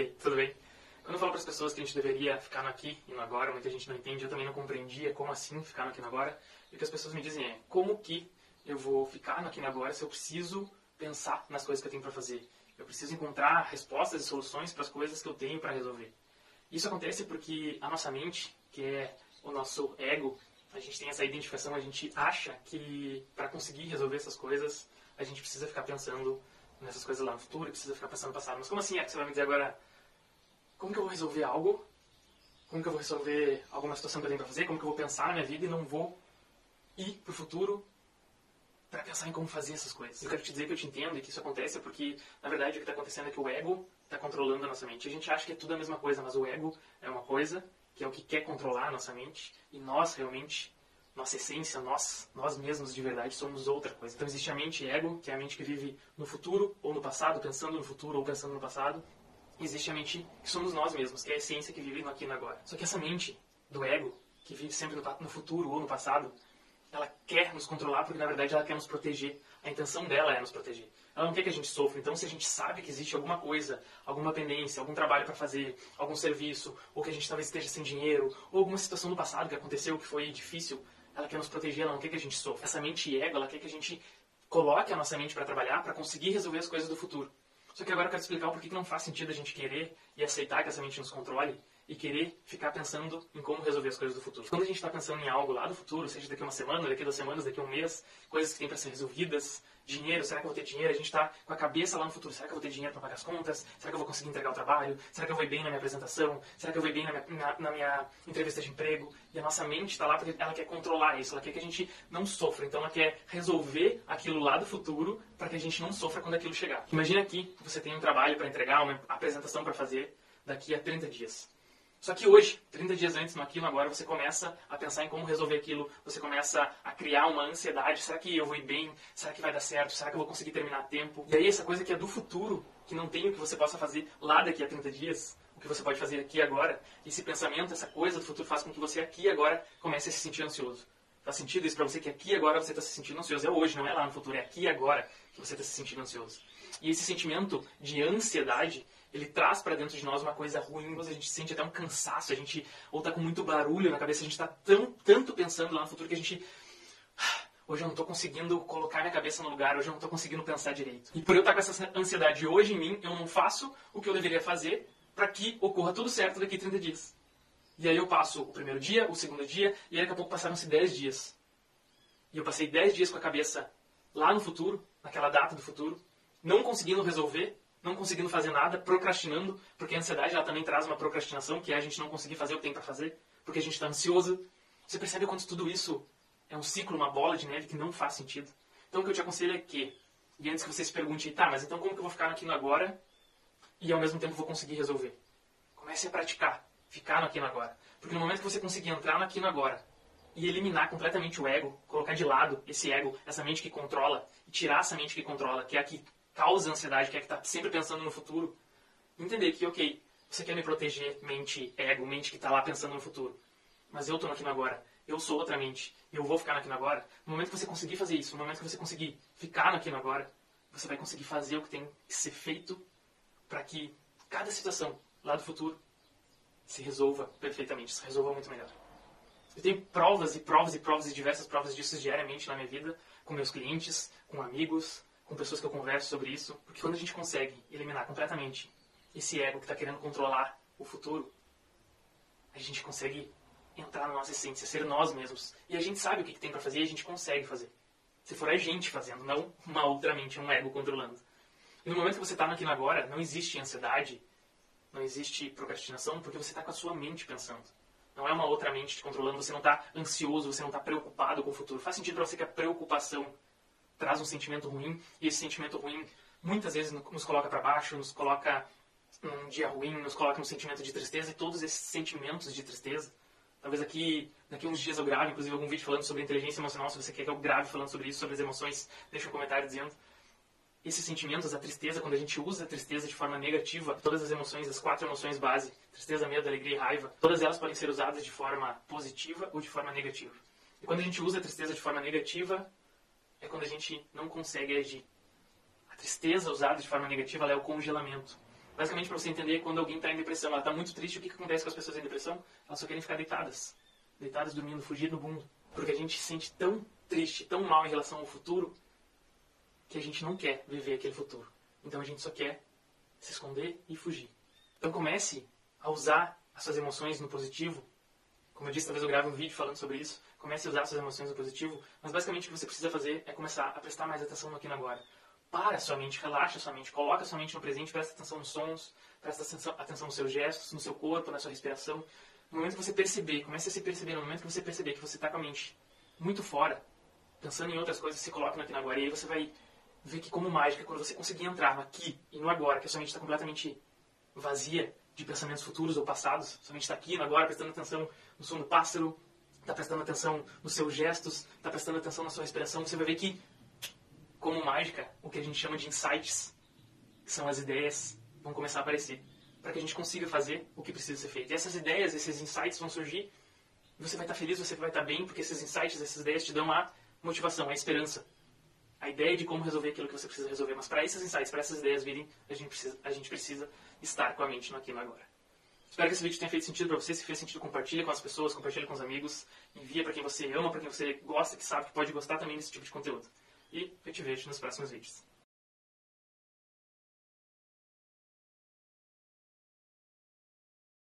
Ei, tudo bem? Quando eu falo para as pessoas que a gente deveria ficar no aqui e no agora, muita gente não entende, eu também não compreendia como assim ficar no aqui e no agora. E o que as pessoas me dizem é, como que eu vou ficar no aqui e no agora se eu preciso pensar nas coisas que eu tenho para fazer? Eu preciso encontrar respostas e soluções para as coisas que eu tenho para resolver. Isso acontece porque a nossa mente, que é o nosso ego, a gente tem essa identificação, a gente acha que para conseguir resolver essas coisas, a gente precisa ficar pensando nessas coisas lá no futuro, precisa ficar pensando no passado. Mas como assim é que você vai me dizer agora, como que eu vou resolver algo? Como que eu vou resolver alguma situação que eu tenho para fazer? Como que eu vou pensar na minha vida e não vou ir pro futuro para pensar em como fazer essas coisas? Eu quero te dizer que eu te entendo e que isso acontece porque, na verdade, o que está acontecendo é que o ego está controlando a nossa mente. A gente acha que é tudo a mesma coisa, mas o ego é uma coisa que é o que quer controlar a nossa mente e nós realmente nossa essência, nós, nós mesmos de verdade somos outra coisa. Então existe a mente ego, que é a mente que vive no futuro ou no passado, pensando no futuro ou pensando no passado. Existe a mente que somos nós mesmos, que é a essência que vive no aqui e no agora. Só que essa mente do ego, que vive sempre no, no futuro ou no passado, ela quer nos controlar porque na verdade ela quer nos proteger. A intenção dela é nos proteger. Ela não quer que a gente sofra. Então, se a gente sabe que existe alguma coisa, alguma pendência, algum trabalho para fazer, algum serviço, ou que a gente talvez esteja sem dinheiro, ou alguma situação do passado que aconteceu que foi difícil, ela quer nos proteger, ela não quer que a gente sofra. Essa mente ego, ela quer que a gente coloque a nossa mente para trabalhar, para conseguir resolver as coisas do futuro. Só que agora eu quero explicar o porquê que não faz sentido a gente querer e aceitar que essa mente nos controle e querer ficar pensando em como resolver as coisas do futuro. Quando a gente está pensando em algo lá do futuro, seja daqui uma semana, daqui duas semanas, daqui um mês, coisas que têm para ser resolvidas, dinheiro, será que eu vou ter dinheiro? A gente está com a cabeça lá no futuro, será que eu vou ter dinheiro para pagar as contas? Será que eu vou conseguir entregar o trabalho? Será que eu vou bem na minha apresentação? Será que eu vou bem na minha, na, na minha entrevista de emprego? E a nossa mente está lá porque ela quer controlar isso, ela quer que a gente não sofra, então ela quer resolver aquilo lá do futuro para que a gente não sofra quando aquilo chegar. Imagina aqui que você tem um trabalho para entregar, uma apresentação para fazer daqui a 30 dias. Só que hoje, 30 dias antes, no aquilo agora, você começa a pensar em como resolver aquilo, você começa a criar uma ansiedade. Será que eu vou ir bem? Será que vai dar certo? Será que eu vou conseguir terminar a tempo? E aí essa coisa que é do futuro, que não tem o que você possa fazer lá daqui a 30 dias, o que você pode fazer aqui agora, esse pensamento, essa coisa do futuro faz com que você aqui agora comece a se sentir ansioso. Faz sentido isso para você que aqui agora você está se sentindo ansioso? É hoje, não é lá no futuro, é aqui agora que você está se sentindo ansioso. E esse sentimento de ansiedade ele traz para dentro de nós uma coisa ruim, a gente sente até um cansaço, a gente ou tá com muito barulho na cabeça, a gente está tão tanto pensando lá no futuro que a gente hoje eu não estou conseguindo colocar minha cabeça no lugar, hoje eu não estou conseguindo pensar direito. E por eu estar tá com essa ansiedade hoje em mim, eu não faço o que eu deveria fazer para que ocorra tudo certo daqui a 30 dias. E aí eu passo o primeiro dia, o segundo dia, e aí daqui a pouco passaram-se 10 dias. E eu passei 10 dias com a cabeça lá no futuro, naquela data do futuro, não conseguindo resolver, não conseguindo fazer nada, procrastinando, porque a ansiedade ela também traz uma procrastinação, que é a gente não conseguir fazer o que tem para fazer, porque a gente está ansioso. Você percebe quanto tudo isso é um ciclo, uma bola de neve que não faz sentido? Então o que eu te aconselho é que, e antes que você se pergunte, tá, mas então como que eu vou ficar aqui no agora e ao mesmo tempo vou conseguir resolver? Comece a praticar, ficar no aqui no agora. Porque no momento que você conseguir entrar no aqui no agora e eliminar completamente o ego, colocar de lado esse ego, essa mente que controla, e tirar essa mente que controla, que é a que causa ansiedade, que é que está sempre pensando no futuro, entender que, ok, você quer me proteger, mente, ego, mente que está lá pensando no futuro, mas eu estou aqui no agora, eu sou outra mente, eu vou ficar aqui no agora. No momento que você conseguir fazer isso, no momento que você conseguir ficar aqui no agora, você vai conseguir fazer o que tem que ser feito para que cada situação lá do futuro se resolva perfeitamente, se resolva muito melhor. Eu tenho provas e provas e provas e diversas provas disso diariamente na minha vida, com meus clientes, com amigos, com pessoas que eu converso sobre isso, porque quando a gente consegue eliminar completamente esse ego que está querendo controlar o futuro, a gente consegue entrar na nossa essência, ser nós mesmos. E a gente sabe o que, que tem para fazer e a gente consegue fazer. Se for a gente fazendo, não uma outra mente, um ego controlando. E no momento que você está aqui no agora, não existe ansiedade, não existe procrastinação, porque você está com a sua mente pensando. Não é uma outra mente te controlando, você não está ansioso, você não está preocupado com o futuro. Faz sentido para você que a preocupação traz um sentimento ruim, e esse sentimento ruim muitas vezes nos coloca para baixo, nos coloca num dia ruim, nos coloca num sentimento de tristeza, e todos esses sentimentos de tristeza, talvez aqui, daqui uns dias eu grave, inclusive, algum vídeo falando sobre inteligência emocional, se você quer que eu grave falando sobre isso, sobre as emoções, deixa um comentário dizendo. Esses sentimentos, a tristeza, quando a gente usa a tristeza de forma negativa, todas as emoções, as quatro emoções base, tristeza, medo, alegria e raiva, todas elas podem ser usadas de forma positiva ou de forma negativa. E quando a gente usa a tristeza de forma negativa, é quando a gente não consegue agir. A tristeza usada de forma negativa é o congelamento. Basicamente, para você entender quando alguém está em depressão, ela está muito triste, o que, que acontece com as pessoas em depressão? Elas só querem ficar deitadas. Deitadas, dormindo, fugir do mundo. Porque a gente se sente tão triste, tão mal em relação ao futuro, que a gente não quer viver aquele futuro. Então a gente só quer se esconder e fugir. Então comece a usar as suas emoções no positivo. Como eu disse, talvez eu grave um vídeo falando sobre isso. Comece a usar as suas emoções no positivo. Mas basicamente o que você precisa fazer é começar a prestar mais atenção no aqui e no agora. Para a sua mente, relaxa a sua mente, coloca a sua mente no presente, presta atenção nos sons, presta atenção, atenção nos seus gestos, no seu corpo, na sua respiração. No momento que você perceber, comece a se perceber, no momento que você perceber que você está com a mente muito fora, pensando em outras coisas, se coloca no aqui e no agora. E aí você vai ver que como mágica, quando você conseguir entrar no aqui e no agora, que a sua mente está completamente vazia de pensamentos futuros ou passados, sua mente está aqui agora, prestando atenção no som do pássaro, está prestando atenção nos seus gestos, está prestando atenção na sua respiração, você vai ver que como mágica, o que a gente chama de insights, que são as ideias, vão começar a aparecer, para que a gente consiga fazer o que precisa ser feito. E essas ideias, esses insights vão surgir, você vai estar feliz, você vai estar bem, porque esses insights, essas ideias te dão a motivação, a esperança, a ideia de como resolver aquilo que você precisa resolver. Mas para esses insights, para essas ideias virem, a gente precisa, a gente precisa estar com a mente no aqui e no agora. Espero que esse vídeo tenha feito sentido para você. Se fez sentido, compartilha com as pessoas, compartilha com os amigos, envia para quem você ama, para quem você gosta, que sabe que pode gostar também desse tipo de conteúdo. E eu te vejo nos próximos vídeos.